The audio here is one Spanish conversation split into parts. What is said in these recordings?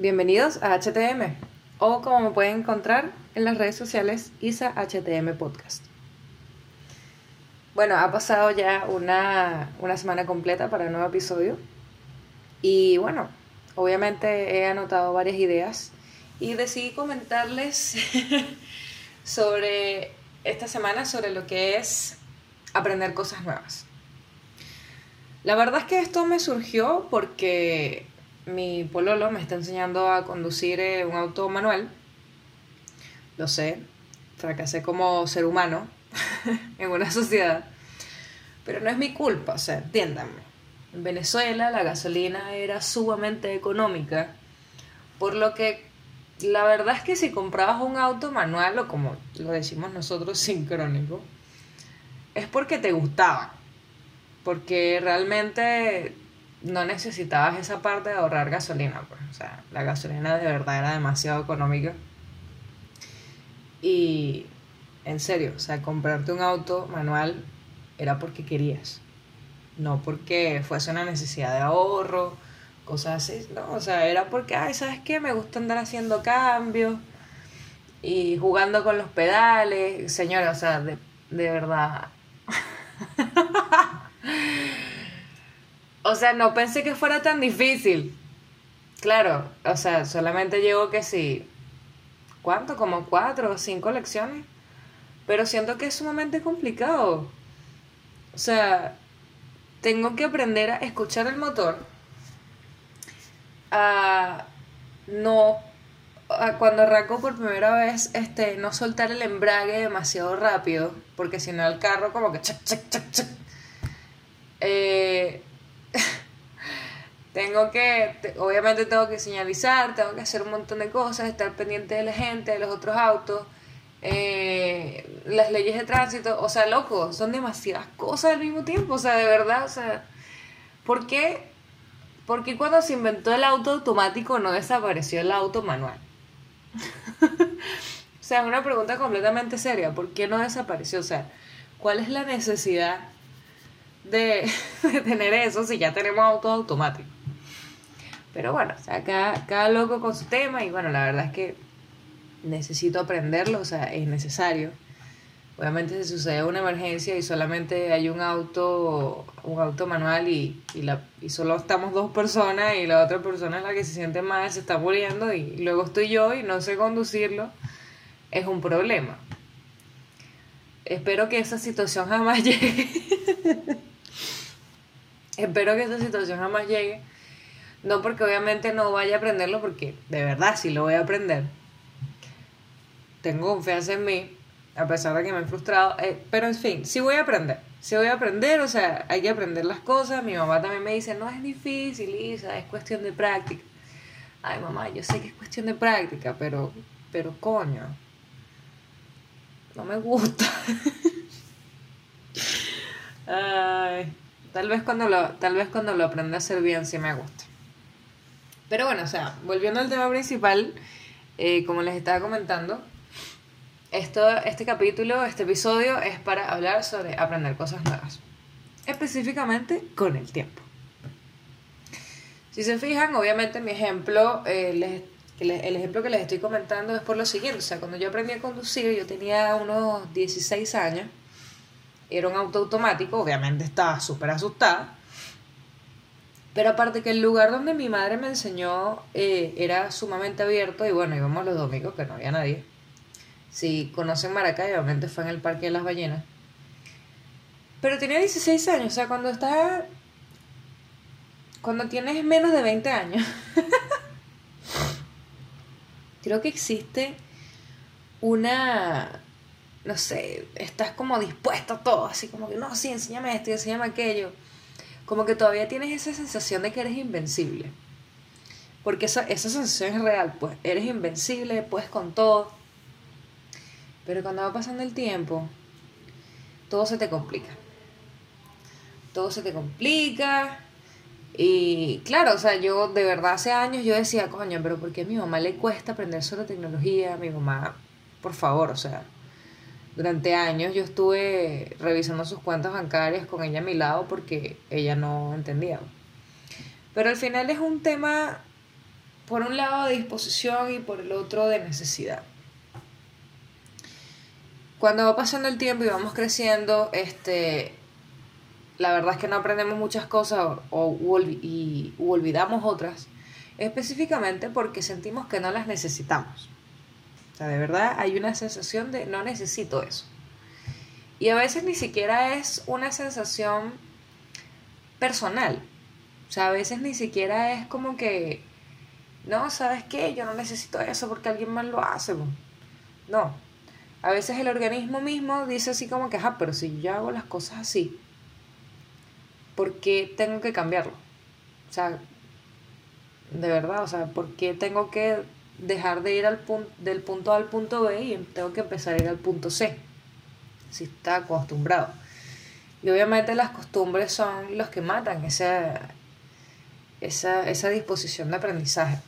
Bienvenidos a HTM, o como me pueden encontrar en las redes sociales, Isa HTM Podcast. Bueno, ha pasado ya una, una semana completa para el nuevo episodio. Y bueno, obviamente he anotado varias ideas y decidí comentarles sobre esta semana, sobre lo que es aprender cosas nuevas. La verdad es que esto me surgió porque mi pololo me está enseñando a conducir eh, un auto manual. Lo sé, fracasé como ser humano en una sociedad. Pero no es mi culpa, o sea, entiéndanme. En Venezuela la gasolina era sumamente económica, por lo que la verdad es que si comprabas un auto manual o como lo decimos nosotros sincrónico, es porque te gustaba, porque realmente no necesitabas esa parte de ahorrar gasolina, pues, o sea, la gasolina de verdad era demasiado económica. Y en serio, o sea, comprarte un auto manual era porque querías, no porque fuese una necesidad de ahorro, cosas así, no, o sea, era porque, ay, ¿sabes qué? Me gusta andar haciendo cambios y jugando con los pedales, señora, o sea, de, de verdad. o sea, no pensé que fuera tan difícil. Claro, o sea, solamente llevo que sí, ¿cuánto? Como cuatro o cinco lecciones. Pero siento que es sumamente complicado. O sea, tengo que aprender a escuchar el motor, a no, a cuando arranco por primera vez, este, no soltar el embrague demasiado rápido, porque si no el carro como que chac, chac, chac. Eh, tengo que, obviamente tengo que señalizar, tengo que hacer un montón de cosas, estar pendiente de la gente, de los otros autos, eh, las leyes de tránsito, o sea, loco, son demasiadas cosas al mismo tiempo, o sea, de verdad, o sea, ¿por qué, ¿por qué cuando se inventó el auto automático no desapareció el auto manual? o sea, es una pregunta completamente seria, ¿por qué no desapareció? O sea, ¿cuál es la necesidad de, de tener eso si ya tenemos autos automáticos? Pero bueno, o sea, cada, cada loco con su tema y bueno, la verdad es que necesito aprenderlo, o sea, es necesario. Obviamente si sucede una emergencia y solamente hay un auto, un auto manual y, y, la, y solo estamos dos personas y la otra persona es la que se siente mal, se está muriendo y luego estoy yo y no sé conducirlo, es un problema. Espero que esa situación jamás llegue. Espero que esa situación jamás llegue. No porque obviamente no vaya a aprenderlo, porque de verdad sí lo voy a aprender tengo confianza en mí, a pesar de que me he frustrado, eh, pero en fin, sí voy a aprender, sí voy a aprender, o sea, hay que aprender las cosas, mi mamá también me dice, no es difícil, Lisa, es cuestión de práctica. Ay, mamá, yo sé que es cuestión de práctica, pero, pero coño, no me gusta. Ay, tal vez cuando lo, tal vez cuando lo aprenda a hacer bien sí me gusta. Pero bueno, o sea, volviendo al tema principal, eh, como les estaba comentando, esto, este capítulo, este episodio es para hablar sobre aprender cosas nuevas. Específicamente con el tiempo. Si se fijan, obviamente mi ejemplo, eh, el ejemplo que les estoy comentando es por lo siguiente. O sea, cuando yo aprendí a conducir, yo tenía unos 16 años. Era un auto automático, obviamente estaba súper asustada. Pero aparte que el lugar donde mi madre me enseñó eh, era sumamente abierto y bueno, íbamos los domingos que no había nadie. Si conocen Maracay, obviamente fue en el Parque de las Ballenas. Pero tenía 16 años, o sea, cuando estás... Cuando tienes menos de 20 años. creo que existe una... No sé, estás como dispuesto a todo, así como que, no, sí, enséñame esto y enséñame aquello. Como que todavía tienes esa sensación de que eres invencible. Porque esa, esa sensación es real, pues eres invencible, puedes con todo. Pero cuando va pasando el tiempo, todo se te complica. Todo se te complica. Y claro, o sea, yo de verdad hace años yo decía, coño, pero ¿por qué a mi mamá le cuesta aprender sobre tecnología? Mi mamá, por favor, o sea, durante años yo estuve revisando sus cuentas bancarias con ella a mi lado porque ella no entendía. Pero al final es un tema por un lado de disposición y por el otro de necesidad. Cuando va pasando el tiempo y vamos creciendo, este, la verdad es que no aprendemos muchas cosas o, y olvidamos otras, específicamente porque sentimos que no las necesitamos. Sea, de verdad hay una sensación de no necesito eso. Y a veces ni siquiera es una sensación personal. O sea, a veces ni siquiera es como que, no, ¿sabes qué? Yo no necesito eso porque alguien más lo hace. No. A veces el organismo mismo dice así como que, ajá, pero si yo hago las cosas así, ¿por qué tengo que cambiarlo? O sea, de verdad, o sea, ¿por qué tengo que dejar de ir al punto, del punto A al punto B y tengo que empezar a ir al punto C? Si está acostumbrado. Y obviamente las costumbres son los que matan esa, esa, esa disposición de aprendizaje.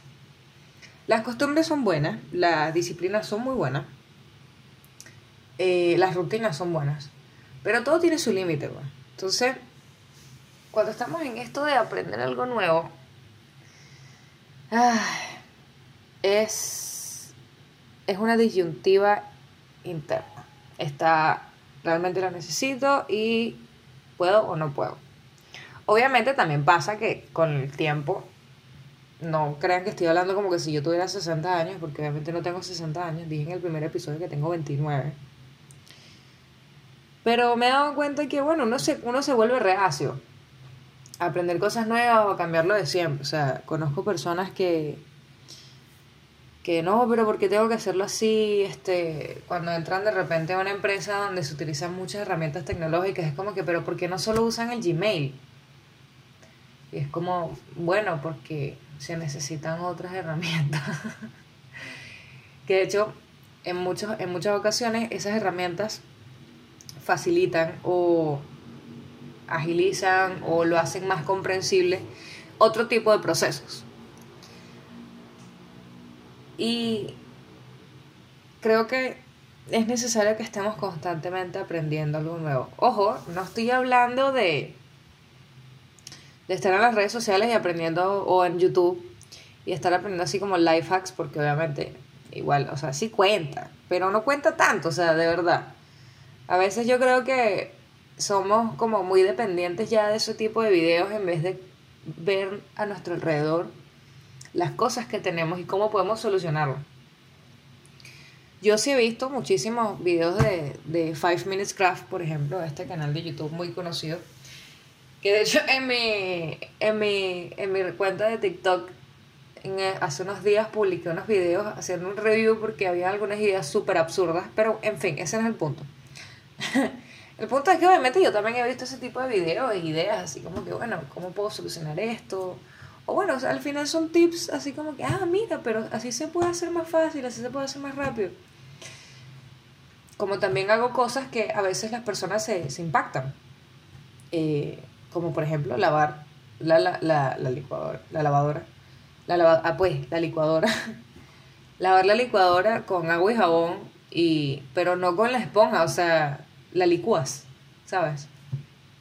Las costumbres son buenas, las disciplinas son muy buenas, eh, las rutinas son buenas, pero todo tiene su límite. Entonces, cuando estamos en esto de aprender algo nuevo, es, es una disyuntiva interna. Está, realmente lo necesito y puedo o no puedo. Obviamente también pasa que con el tiempo, no crean que estoy hablando como que si yo tuviera 60 años, porque obviamente no tengo 60 años, dije en el primer episodio que tengo 29. Pero me he dado cuenta que, bueno, uno se, uno se vuelve reacio aprender cosas nuevas o cambiarlo de siempre. O sea, conozco personas que, que no, pero porque tengo que hacerlo así? Este, cuando entran de repente a una empresa donde se utilizan muchas herramientas tecnológicas, es como que, pero ¿por qué no solo usan el Gmail? Y es como, bueno, porque se necesitan otras herramientas. que de hecho, en, muchos, en muchas ocasiones esas herramientas facilitan o agilizan o lo hacen más comprensible otro tipo de procesos. Y creo que es necesario que estemos constantemente aprendiendo algo nuevo. Ojo, no estoy hablando de, de estar en las redes sociales y aprendiendo o en YouTube y estar aprendiendo así como life hacks porque obviamente igual, o sea, sí cuenta, pero no cuenta tanto, o sea, de verdad. A veces yo creo que somos como muy dependientes ya de ese tipo de videos en vez de ver a nuestro alrededor las cosas que tenemos y cómo podemos solucionarlo. Yo sí he visto muchísimos videos de, de Five Minutes Craft, por ejemplo, este canal de YouTube muy conocido. Que de hecho en mi, en mi, en mi cuenta de TikTok hace unos días publiqué unos videos haciendo un review porque había algunas ideas súper absurdas, pero en fin, ese no es el punto. El punto es que obviamente yo también he visto ese tipo de videos e ideas, así como que, bueno, ¿cómo puedo solucionar esto? O bueno, al final son tips así como que, ah, mira, pero así se puede hacer más fácil, así se puede hacer más rápido. Como también hago cosas que a veces las personas se, impactan. Eh, como por ejemplo lavar la, la, la, la licuadora, la lavadora. La ah, pues, la licuadora. lavar la licuadora con agua y jabón, y, pero no con la esponja, o sea, la licúas, ¿sabes?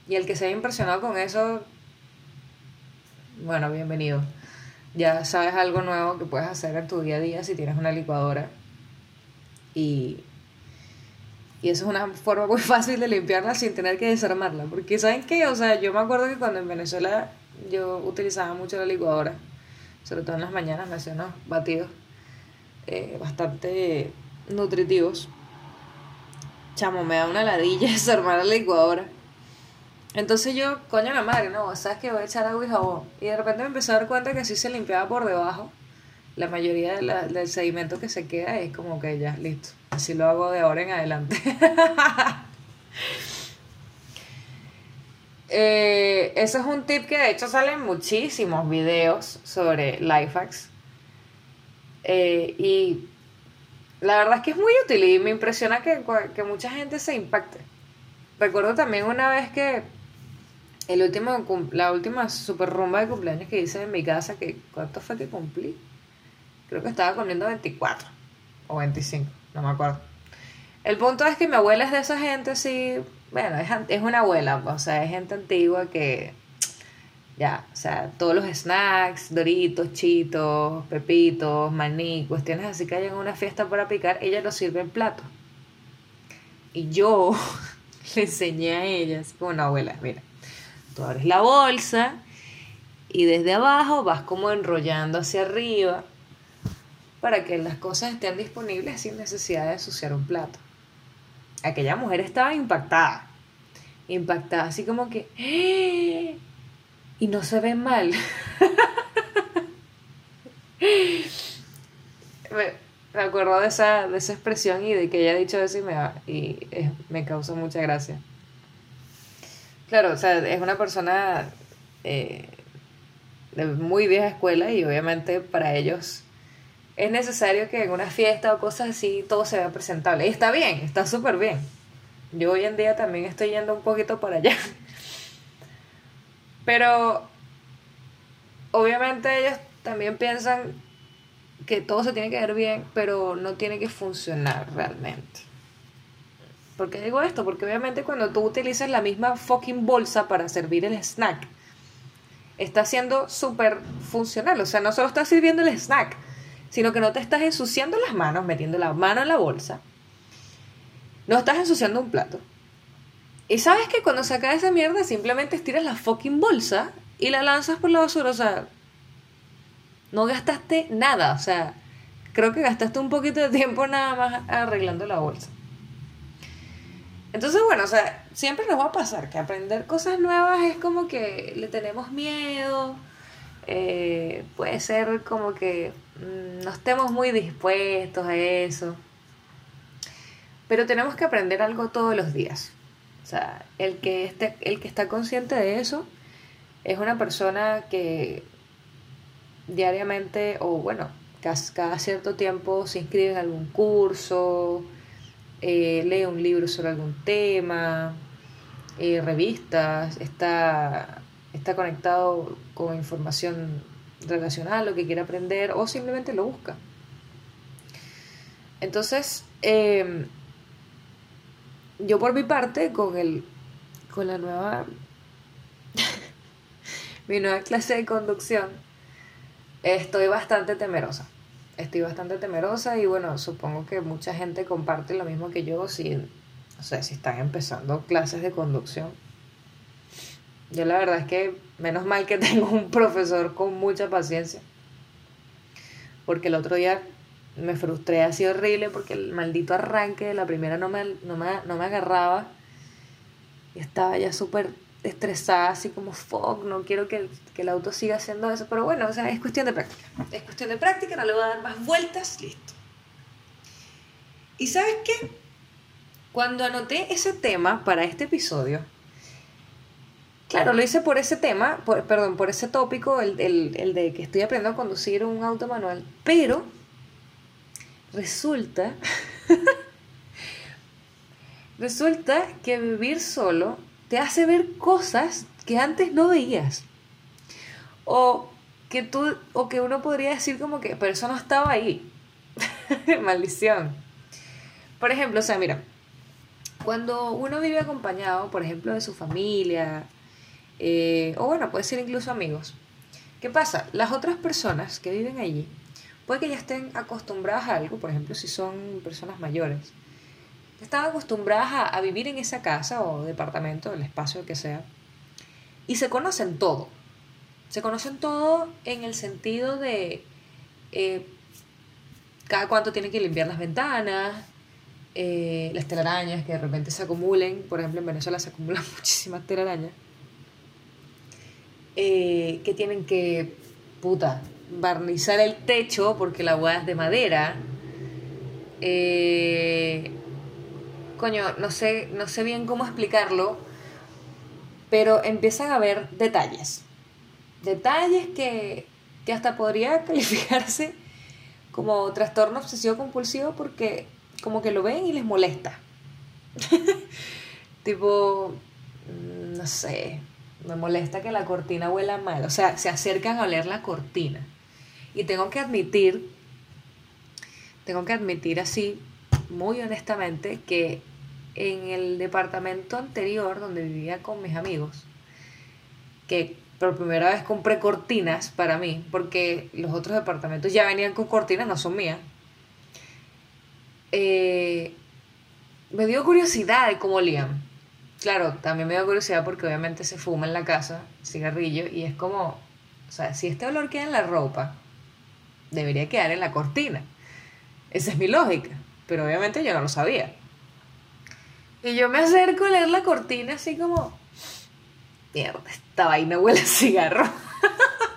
Y el que se haya impresionado con eso, bueno, bienvenido. Ya sabes algo nuevo que puedes hacer en tu día a día si tienes una licuadora. Y, y eso es una forma muy fácil de limpiarla sin tener que desarmarla. Porque ¿saben qué? O sea, yo me acuerdo que cuando en Venezuela yo utilizaba mucho la licuadora, sobre todo en las mañanas me hacía unos batidos eh, bastante nutritivos chamo, me da una ladilla desarmar la licuadora. Entonces yo, coño la madre, no, sabes que voy a echar agua y jabón. Y de repente me empecé a dar cuenta que así se limpiaba por debajo. La mayoría del sedimento que se queda es como que ya, listo. Así lo hago de ahora en adelante. eh, eso es un tip que de hecho salen muchísimos videos sobre life hacks. Eh, y la verdad es que es muy útil y me impresiona que, que mucha gente se impacte. Recuerdo también una vez que el último, la última super rumba de cumpleaños que hice en mi casa, que ¿cuánto fue que cumplí? Creo que estaba cumpliendo 24 o 25, no me acuerdo. El punto es que mi abuela es de esa gente así, bueno, es, es una abuela, o sea, es gente antigua que Ya, o sea, todos los snacks, doritos, chitos, pepitos, maní, cuestiones así que hay en una fiesta para picar, ella lo sirve en plato. Y yo le enseñé a ella, así como una abuela, mira, abres la bolsa y desde abajo vas como enrollando hacia arriba para que las cosas estén disponibles sin necesidad de ensuciar un plato. Aquella mujer estaba impactada, impactada, así como que, ¡Eh! y no se ve mal. me, acuerdo de esa, de esa expresión y de que ella ha dicho eso y me, y me causa mucha gracia. Claro, o sea, es una persona eh, de muy vieja escuela y obviamente para ellos es necesario que en una fiesta o cosas así todo se vea presentable. Y está bien, está súper bien. Yo hoy en día también estoy yendo un poquito para allá. Pero obviamente ellos también piensan que todo se tiene que ver bien, pero no tiene que funcionar realmente. ¿Por qué digo esto? Porque obviamente cuando tú utilizas la misma fucking bolsa para servir el snack, está siendo súper funcional. O sea, no solo estás sirviendo el snack, sino que no te estás ensuciando las manos, metiendo la mano en la bolsa. No estás ensuciando un plato. Y sabes que cuando sacas esa mierda simplemente estiras la fucking bolsa y la lanzas por la basura. O sea, no gastaste nada. O sea, creo que gastaste un poquito de tiempo nada más arreglando la bolsa. Entonces, bueno, o sea, siempre nos va a pasar que aprender cosas nuevas es como que le tenemos miedo. Eh, puede ser como que mm, no estemos muy dispuestos a eso. Pero tenemos que aprender algo todos los días. O sea, el que, esté, el que está consciente de eso es una persona que diariamente o bueno, cada, cierto tiempo se inscribe en algún curso, eh, lee un libro sobre algún tema, eh, revistas, está, está conectado con información relacional, lo que quiere aprender o simplemente lo busca. Entonces, em, yo por mi parte, con, el, con la nueva, mi nueva clase de conducción, estoy bastante temerosa. Estoy bastante temerosa y bueno, supongo que mucha gente comparte lo mismo que yo si, o sea, si están empezando clases de conducción. Yo la verdad es que menos mal que tengo un profesor con mucha paciencia. Porque el otro día me frustré así horrible porque el maldito arranque de la primera no me, no me, no me agarraba. Y estaba ya súper estresada, así como, fuck, no quiero que, que, el auto siga haciendo eso. Pero bueno, o sea, es cuestión de práctica. Es cuestión de práctica, no le voy a dar más vueltas, listo. ¿Y sabes qué? Cuando anoté ese tema para este episodio, claro, lo hice por ese tema, por, perdón, por ese tópico, el, el, el de que estoy aprendiendo a conducir un auto manual, pero resulta, resulta que vivir solo te hace ver cosas que antes no veías. O que tú, o que uno podría decir como que, pero eso no estaba ahí. Maldición. Por ejemplo, o sea, mira, cuando uno vive acompañado, por ejemplo, de su familia, eh, o bueno, puede ser incluso amigos, ¿qué pasa? Las otras personas que viven allí, puede que ya estén acostumbradas a algo, por ejemplo, si son personas mayores, están acostumbradas a, vivir en esa casa o departamento, el espacio que sea, y se conocen todo. Se conocen todo en el sentido de eh, cada cuánto tienen que limpiar las ventanas, eh, las telarañas que de repente se acumulen. Por ejemplo, en Venezuela se acumulan muchísimas telarañas. Eh, que tienen que, puta, barnizar el techo porque la agua es de madera. Coño, no sé, no sé bien cómo explicarlo, pero empiezan a haber detalles. Detalles que, que hasta podría calificarse como trastorno obsesivo compulsivo porque como que lo ven y les molesta. tipo, mm, no sé, me molesta que la cortina huela mal. O sea, se acercan a oler la cortina. Y tengo que admitir, tengo que admitir así, muy honestamente, que en el departamento anterior donde vivía con mis amigos, que por primera vez compré cortinas para mí, porque los otros departamentos ya venían con cortinas, no son mías. Eh, me dio curiosidad de cómo olían. Claro, también me dio curiosidad porque obviamente se fuma en la casa, cigarrillo, y es como, o sea, si este olor queda en la ropa, debería quedar en la cortina. Esa es mi lógica, pero obviamente yo no lo sabía. Y yo me acerco a leer la cortina así como, mierda, esta vaina huele a cigarro.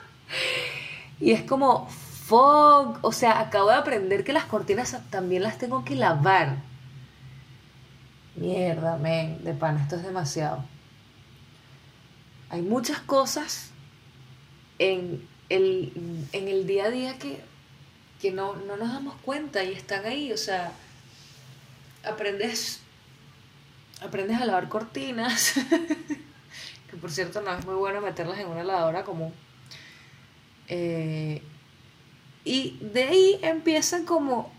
y es como, fuck, o sea, acabo de aprender que las cortinas también las tengo que lavar. Mierda, men, de pan, esto es demasiado. Hay muchas cosas en el, en el día a día que, que no, no nos damos cuenta y están ahí, o sea, aprendes, aprendes a lavar cortinas, que por cierto no es muy bueno meterlas en una lavadora común. Eh, y de ahí empieza como,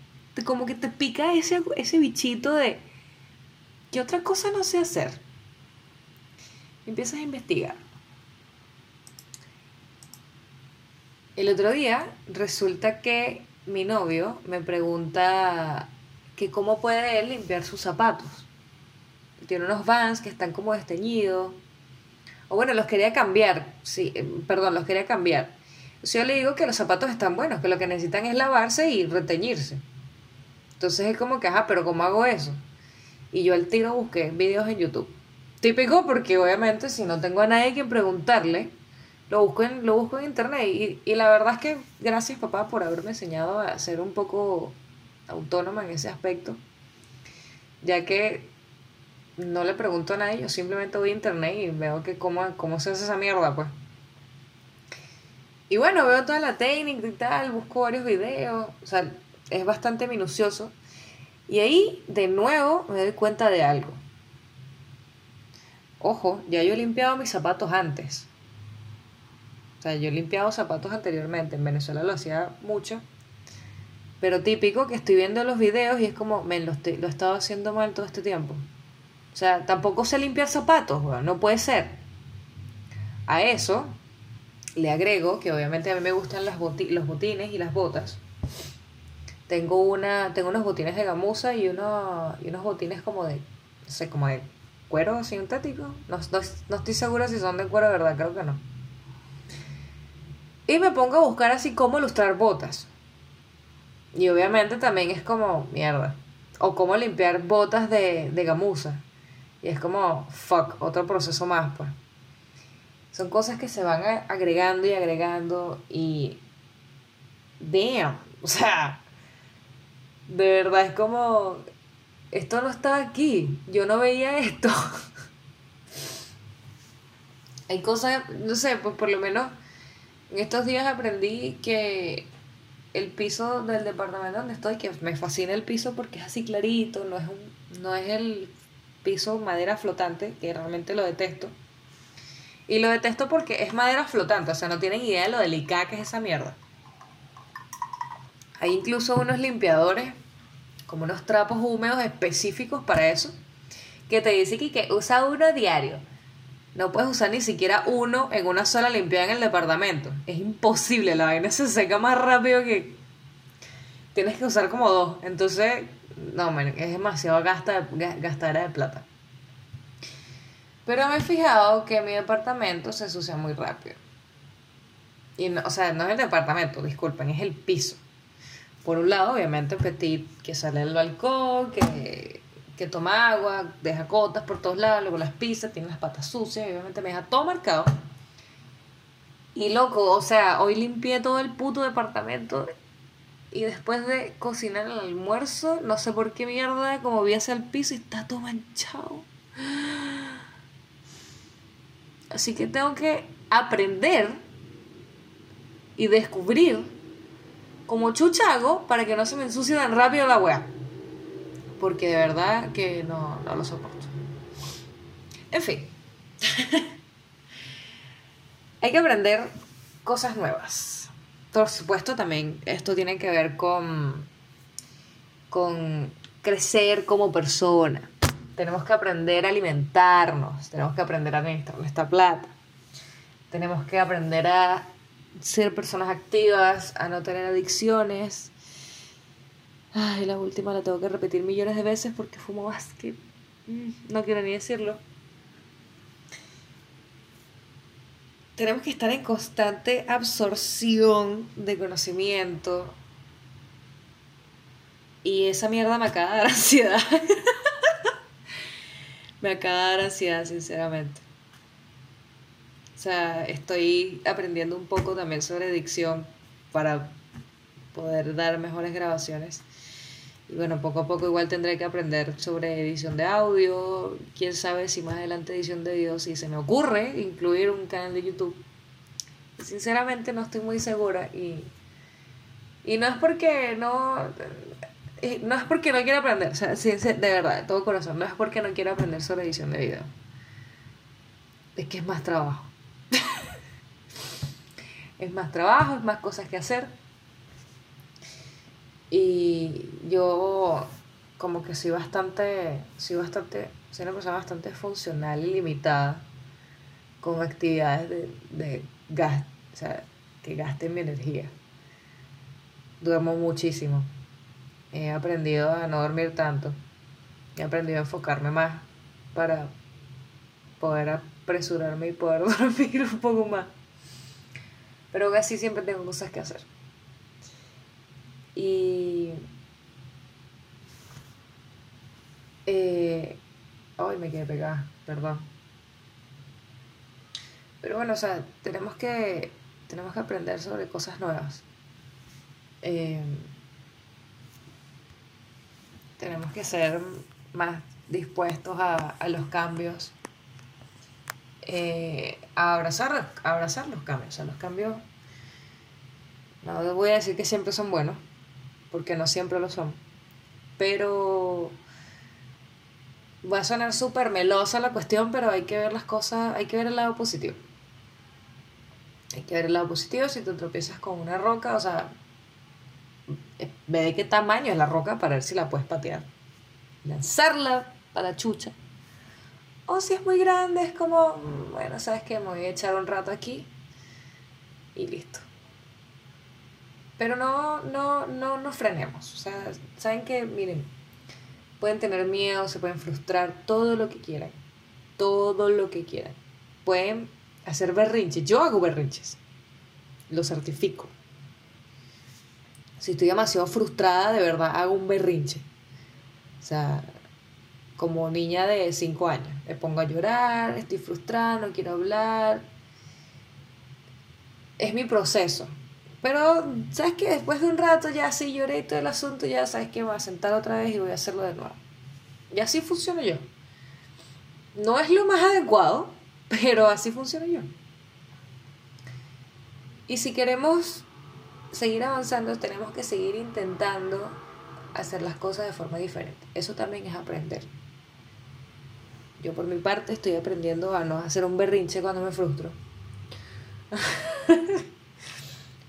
como que te pica ese, ese bichito de ¿qué otra cosa no sé hacer? Empiezas a investigar. El otro día resulta que mi novio me pregunta que cómo puede él limpiar sus zapatos. Tiene unos vans que están como desteñidos. O bueno, los quería cambiar. Sí, eh, perdón, los quería cambiar. yo le digo que los zapatos están buenos, que lo que necesitan es lavarse y reteñirse. Entonces es como que, ajá, pero ¿cómo hago eso? Y yo al tiro busqué videos en YouTube. Típico porque obviamente si no tengo a nadie que preguntarle, lo busco en, lo busco en internet. Y, y la verdad es que gracias papá por haberme enseñado a ser un poco autónoma en ese aspecto. Ya que no le pregunto a nadie, yo simplemente voy a internet y veo que cómo, cómo se hace esa mierda, pues. Y bueno, veo toda la técnica y tal, busco varios videos, o sea, es bastante minucioso. Y ahí, de nuevo, me doy cuenta de algo. Ojo, ya yo he limpiado mis zapatos antes. O sea, yo he limpiado zapatos anteriormente. En Venezuela lo hacía mucho. Pero típico que estoy viendo los videos y es como, me lo, lo he estado haciendo mal todo este tiempo. O sea, tampoco sé limpiar zapatos, no puede ser. A eso le agrego que obviamente a mí me gustan los botines y las botas. Tengo, una, tengo unos botines de gamuza y, uno, y unos botines como de, no sé, como de cuero sintético. No, no, estoy segura si son de cuero, verdad, creo que no. Y me pongo a buscar así cómo ilustrar botas. Y obviamente también es como, mierda. O cómo limpiar botas de, de gamuza. Y es como, fuck, otro proceso más, pues. Son cosas que se van agregando y agregando y... Damn. O sea, de verdad es como, esto no está aquí, yo no veía esto. Hay cosas, no sé, pues por lo menos en estos días aprendí que el piso del departamento donde estoy, que me fascina el piso porque es así clarito, no es, un, no es el piso madera flotante, que realmente lo detesto. Y lo detesto porque es madera flotante, o sea, no tienen idea de lo delicada que es esa mierda. Hay incluso unos limpiadores, como unos trapos húmedos específicos para eso, que te dicen que, usa uno diario. No puedes usar ni siquiera uno en una sola limpiada en el departamento. Es imposible, la vaina se seca más rápido que... Tienes que usar como dos. Entonces, no, es demasiado gasta, gastadera de plata. Pero me he fijado que mi departamento se ensucia muy rápido. Y no, o sea, no es el departamento, disculpen, es el piso por un lado, obviamente, Petit, que sale del balcón, que, que toma agua, deja cotas por todos lados, luego las pisa, tiene las patas sucias, obviamente me deja todo marcado. Y loco, o sea, hoy limpié todo el puto departamento y después de cocinar el almuerzo, no sé por qué mierda, como vi hacia el piso y está todo manchado. Así que tengo que aprender y descubrir como chuchago para que no se me ensucie tan rápido la weá. Porque de verdad que no, no lo soporto. En fin. Hay que aprender cosas nuevas. Por supuesto, también esto tiene que ver con, con crecer como persona. Tenemos que aprender a alimentarnos, tenemos que aprender a administrar nuestra plata, tenemos que aprender a ser personas activas, a no tener adicciones. Ay, la última la tengo que repetir millones de veces porque fumo más que... Mm, no quiero ni decirlo. Tenemos que estar en constante absorción de conocimiento. Y esa mierda me acaba de dar ansiedad. me acaba de dar ansiedad, sinceramente. O sea, estoy aprendiendo un poco también sobre dicción para poder dar mejores grabaciones. Y bueno, poco a poco igual tendré que aprender sobre edición de audio. Quién sabe si más adelante edición de video, si se me ocurre incluir un canal de YouTube. Sinceramente no estoy muy segura y, y no es porque no no es porque no quiera aprender, o sea, de verdad, de todo corazón, no es porque no quiera aprender sobre edición de video. Es que es más trabajo. es más trabajo, es más cosas que hacer. Y yo como que soy bastante, soy bastante, soy una persona bastante funcional y limitada con actividades de, de gas, o sea, que gasten mi energía. Duermo muchísimo. He aprendido a no dormir tanto. He aprendido a enfocarme más para poder apresurarme y poder dormir un poco más. Pero casi siempre tengo cosas que hacer. Y... Eh, ay, me quedé pegada, perdón. Pero bueno, o sea, tenemos que, tenemos que aprender sobre cosas nuevas. Eh, tenemos que ser más dispuestos a, los cambios eh, a, abrazar, abrazar los cambios. A los cambios, no voy a decir que siempre son buenos, porque no siempre lo son, pero va a sonar súper melosa la cuestión, pero hay que ver las cosas, hay que ver el lado positivo. Hay que ver el lado positivo si te tropiezas con una roca, o sea, ve de qué tamaño es la roca para ver si la puedes patear. Lanzarla para la chucha. O si es muy grande, es como, bueno, ¿sabes qué? Me voy a echar un rato aquí y listo. Pero no, no, no nos frenemos. O sea, saben que, miren, pueden tener miedo, se pueden frustrar, todo lo que quieran. Todo lo que quieran. Pueden hacer berrinches. Yo hago berrinches. Lo certifico. Si estoy demasiado frustrada, de verdad hago un berrinche. O sea, como niña de 5 años. Me pongo a llorar, estoy frustrada, no quiero hablar. Es mi proceso. Pero, ¿sabes qué? Después de un rato ya sí lloré y todo el asunto, ya sabes que voy a sentar otra vez y voy a hacerlo de nuevo. Y así funciono yo. No es lo más adecuado, pero así funciono yo. Y si queremos seguir avanzando, tenemos que seguir intentando hacer las cosas de forma diferente. Eso también es aprender. Yo por mi parte estoy aprendiendo a no hacer un berrinche cuando me frustro.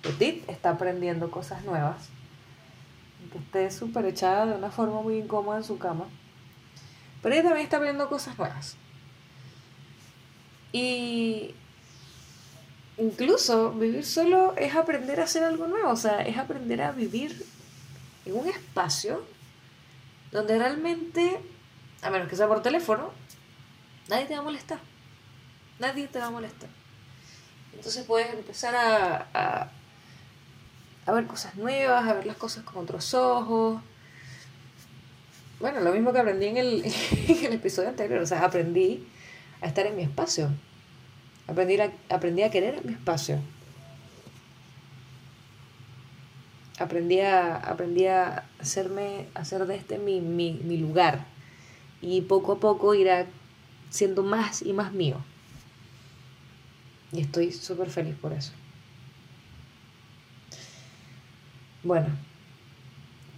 Petit está aprendiendo cosas nuevas. Que esté súper echada de una forma muy incómoda en su cama. Pero ella también está aprendiendo cosas nuevas. Y incluso vivir solo es aprender a hacer algo nuevo. O sea, es aprender a vivir en un espacio donde realmente, a menos que sea por teléfono, nadie te va a molestar. Nadie te va a molestar. Entonces puedes empezar a, a, ver cosas nuevas, a ver las cosas con otros ojos. Bueno, lo mismo que aprendí en el, en el episodio anterior, o sea, aprendí a estar en mi espacio. Aprendí a, aprendí a querer mi espacio. aprendí a, aprendí a hacerme, hacer de este mi, mi, mi lugar. Y poco a poco irá siendo más y más mío. Y estoy súper feliz por eso. Bueno,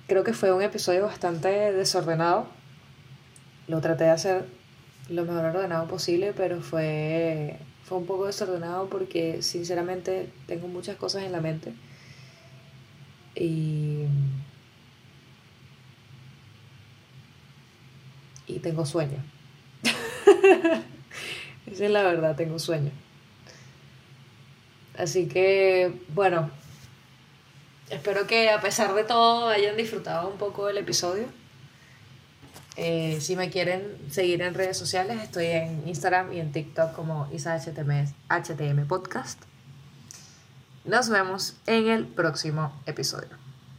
creo que fue un episodio bastante desordenado. Lo traté de hacer lo mejor ordenado posible, pero fue, fue un poco desordenado porque sinceramente tengo muchas cosas en la mente y, y tengo sueño. Esa es la verdad, tengo sueño. Así que, bueno, espero que a pesar de todo hayan disfrutado un poco del episodio. Eh, si me quieren seguir en redes sociales, estoy en Instagram y en TikTok como IsaHTM Podcast. Nos vemos en el próximo episodio.